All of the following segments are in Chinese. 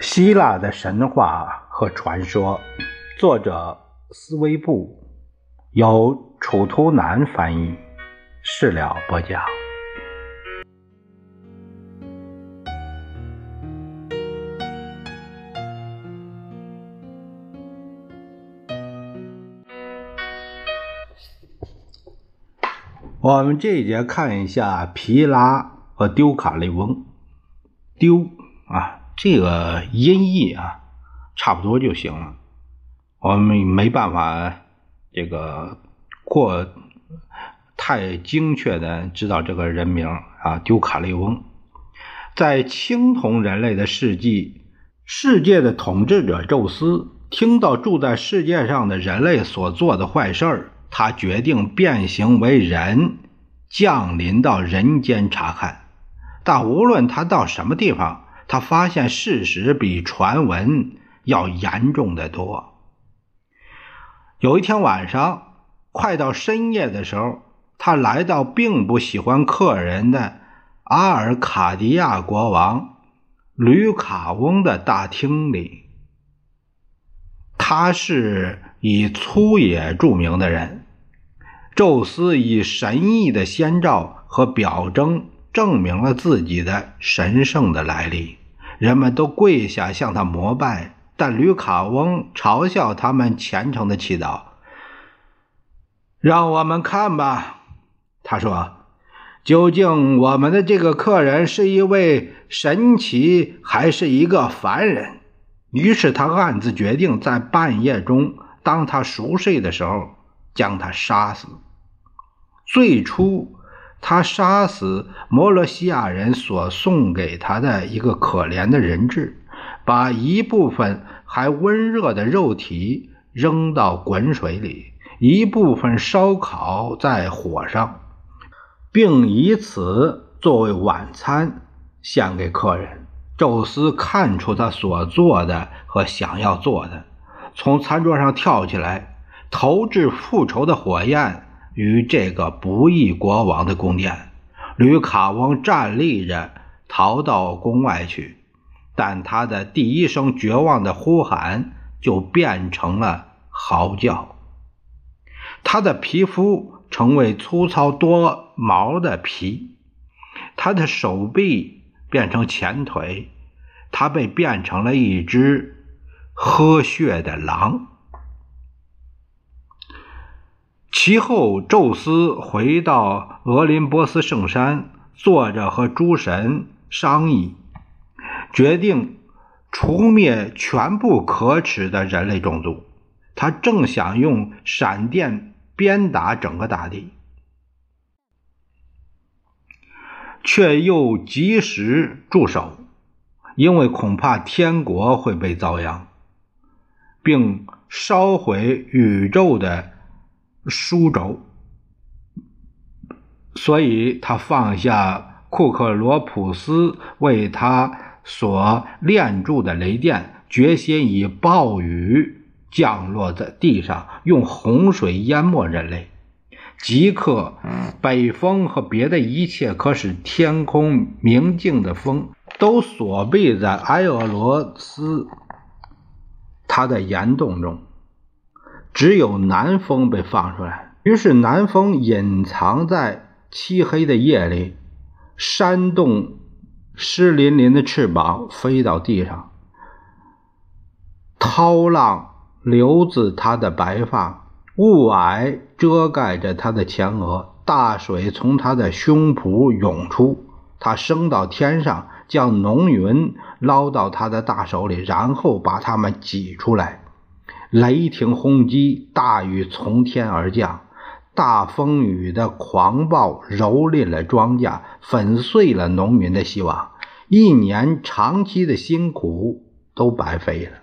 希腊的神话和传说，作者斯威布，由楚图南翻译，事了播讲。我们这一节看一下皮拉和丢卡利翁。丢，这个音译啊，差不多就行了。我们没办法这个过太精确的知道这个人名啊，丢卡利翁。在青铜人类的世纪，世界的统治者宙斯听到住在世界上的人类所做的坏事儿。他决定变形为人，降临到人间查看。但无论他到什么地方，他发现事实比传闻要严重的多。有一天晚上，快到深夜的时候，他来到并不喜欢客人的阿尔卡迪亚国王吕卡翁的大厅里。他是以粗野著名的人。宙斯以神异的先兆和表征证明了自己的神圣的来历，人们都跪下向他膜拜，但吕卡翁嘲笑他们虔诚的祈祷。让我们看吧，他说：“究竟我们的这个客人是一位神奇，还是一个凡人？”于是他暗自决定，在半夜中，当他熟睡的时候，将他杀死。最初，他杀死摩罗西亚人所送给他的一个可怜的人质，把一部分还温热的肉体扔到滚水里，一部分烧烤在火上，并以此作为晚餐献给客人。宙斯看出他所做的和想要做的，从餐桌上跳起来，投掷复仇的火焰。与这个不义国王的宫殿，吕卡翁站立着逃到宫外去，但他的第一声绝望的呼喊就变成了嚎叫。他的皮肤成为粗糙多毛的皮，他的手臂变成前腿，他被变成了一只喝血的狼。其后，宙斯回到俄林波斯圣山，坐着和诸神商议，决定除灭全部可耻的人类种族。他正想用闪电鞭打整个大地，却又及时住手，因为恐怕天国会被遭殃，并烧毁宇宙的。书轴，所以他放下库克罗普斯为他所炼铸的雷电，决心以暴雨降落在地上，用洪水淹没人类，即刻北风和别的一切可使天空明净的风，都锁闭在埃俄罗斯他的岩洞中。只有南风被放出来，于是南风隐藏在漆黑的夜里，扇动湿淋淋的翅膀飞到地上，涛浪流自他的白发，雾霭遮盖着他的前额，大水从他的胸脯涌出，他升到天上，将浓云捞到他的大手里，然后把它们挤出来。雷霆轰击，大雨从天而降，大风雨的狂暴蹂躏了庄稼，粉碎了农民的希望，一年长期的辛苦都白费了。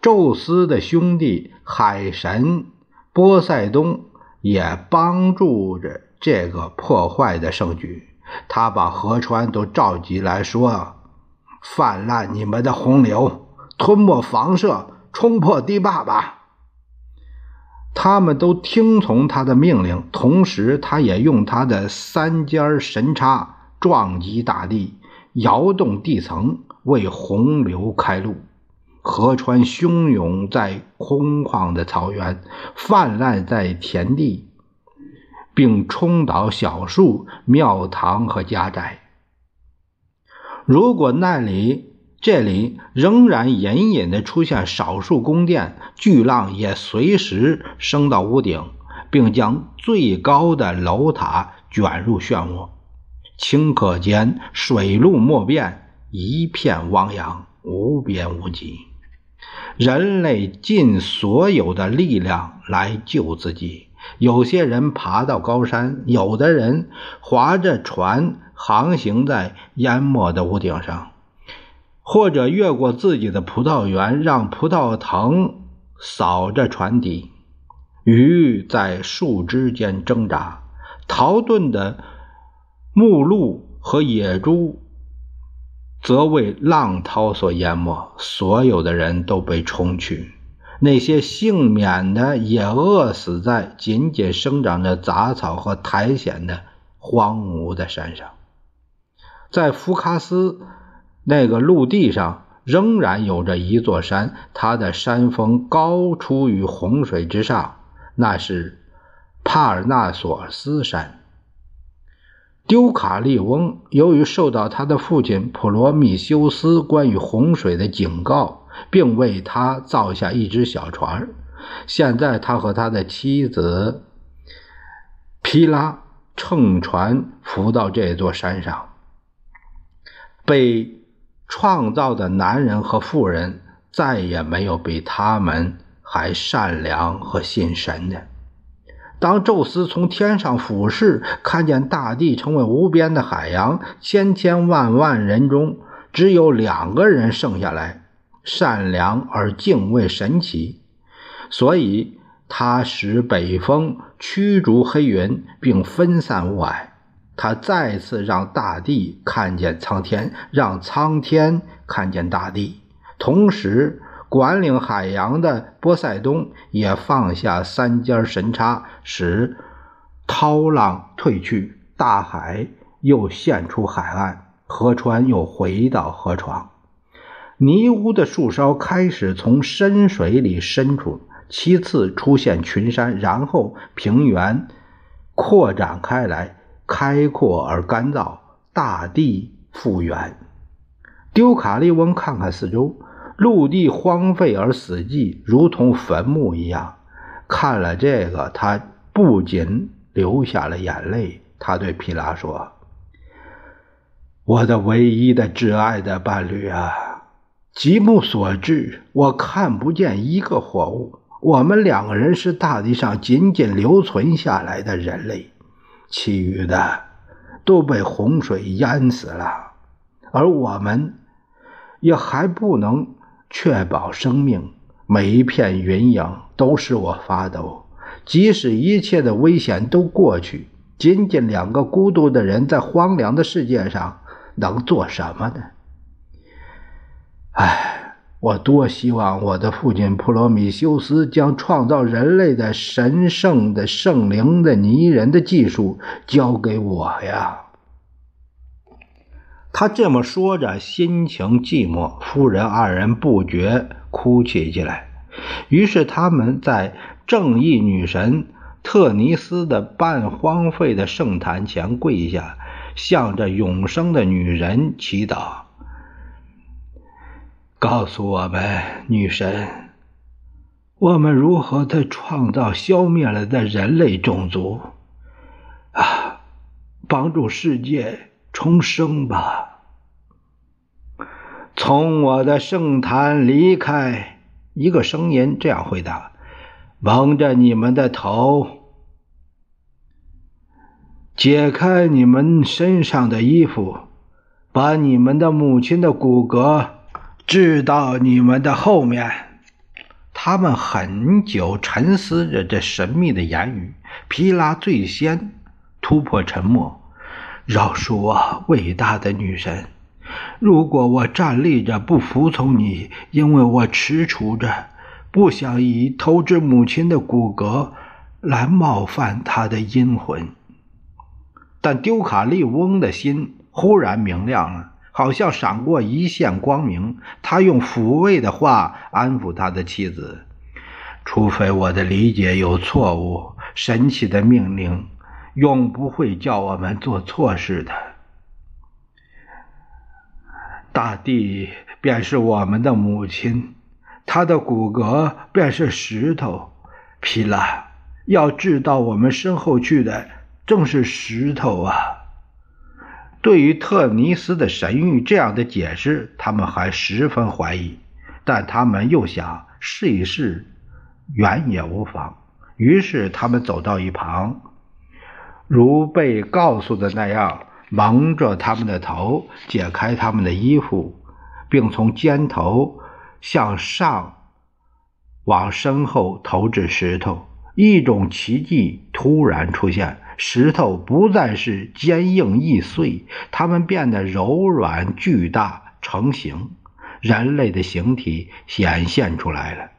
宙斯的兄弟海神波塞冬也帮助着这个破坏的盛举，他把河川都召集来说：“泛滥你们的洪流，吞没房舍。”冲破堤坝吧！他们都听从他的命令，同时他也用他的三尖神叉撞击大地，摇动地层，为洪流开路。河川汹涌在空旷的草原，泛滥在田地，并冲倒小树、庙堂和家宅。如果那里这里仍然隐隐的出现少数宫殿，巨浪也随时升到屋顶，并将最高的楼塔卷入漩涡。顷刻间，水陆莫辨，一片汪洋，无边无际。人类尽所有的力量来救自己。有些人爬到高山，有的人划着船航行在淹没的屋顶上，或者越过自己的葡萄园，让葡萄藤扫着船底。鱼在树枝间挣扎，逃遁的木鹿和野猪。则为浪涛所淹没，所有的人都被冲去，那些幸免的也饿死在仅仅生长着杂草和苔藓的荒芜的山上。在福卡斯那个陆地上，仍然有着一座山，它的山峰高出于洪水之上，那是帕尔纳索斯山。丢卡利翁由于受到他的父亲普罗米修斯关于洪水的警告，并为他造下一只小船。现在他和他的妻子皮拉乘船浮到这座山上。被创造的男人和妇人再也没有比他们还善良和信神的。当宙斯从天上俯视，看见大地成为无边的海洋，千千万万人中只有两个人剩下来，善良而敬畏神奇，所以他使北风驱逐黑云，并分散雾霭。他再次让大地看见苍天，让苍天看见大地，同时。管理海洋的波塞冬也放下三尖神叉，使涛浪退去，大海又现出海岸，河川又回到河床。泥污的树梢开始从深水里伸出，其次出现群山，然后平原扩展开来，开阔而干燥，大地复原。丢卡利翁看看四周。陆地荒废而死寂，如同坟墓一样。看了这个，他不仅流下了眼泪。他对皮拉说：“我的唯一的挚爱的伴侣啊，极目所至，我看不见一个活物。我们两个人是大地上仅仅留存下来的人类，其余的都被洪水淹死了，而我们也还不能。”确保生命，每一片云影都使我发抖。即使一切的危险都过去，仅仅两个孤独的人在荒凉的世界上能做什么呢？唉，我多希望我的父亲普罗米修斯将创造人类的神圣的圣灵的泥人的技术交给我呀！他这么说着，心情寂寞。夫人二人不觉哭泣起来。于是他们在正义女神特尼斯的半荒废的圣坛前跪下，向着永生的女人祈祷：“告诉我们，女神，我们如何的创造消灭了的人类种族？啊，帮助世界！”重生吧！从我的圣坛离开。一个声音这样回答：“蒙着你们的头，解开你们身上的衣服，把你们的母亲的骨骼置到你们的后面。”他们很久沉思着这神秘的言语。皮拉最先突破沉默。饶恕我，伟大的女神！如果我站立着不服从你，因为我踟蹰着，不想以偷之母亲的骨骼来冒犯她的阴魂。但丢卡利翁的心忽然明亮了，好像闪过一线光明。他用抚慰的话安抚他的妻子：“除非我的理解有错误，神奇的命令永不会叫我们做错事的。大地便是我们的母亲，她的骨骼便是石头。皮拉，要掷到我们身后去的正是石头啊！”对于特尼斯的神谕这样的解释，他们还十分怀疑，但他们又想试一试，远也无妨。于是他们走到一旁，如被告诉的那样，蒙着他们的头，解开他们的衣服，并从肩头向上往身后投掷石头。一种奇迹突然出现。石头不再是坚硬易碎，它们变得柔软巨大，成型。人类的形体显现出来了。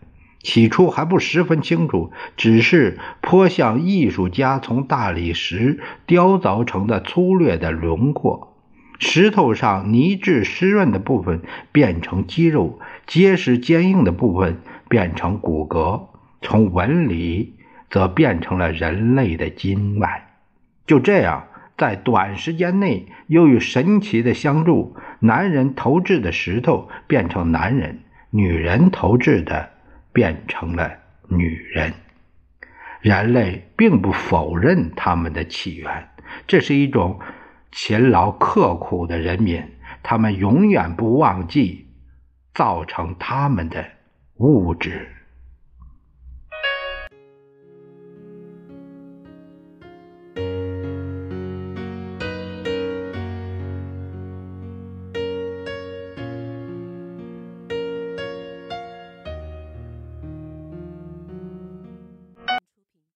起初还不十分清楚，只是颇像艺术家从大理石雕凿成的粗略的轮廓。石头上泥质湿润的部分变成肌肉，结实坚硬的部分变成骨骼，从纹理则变成了人类的经脉。就这样，在短时间内，由于神奇的相助，男人投掷的石头变成男人，女人投掷的变成了女人。人类并不否认他们的起源，这是一种勤劳刻苦的人民，他们永远不忘记造成他们的物质。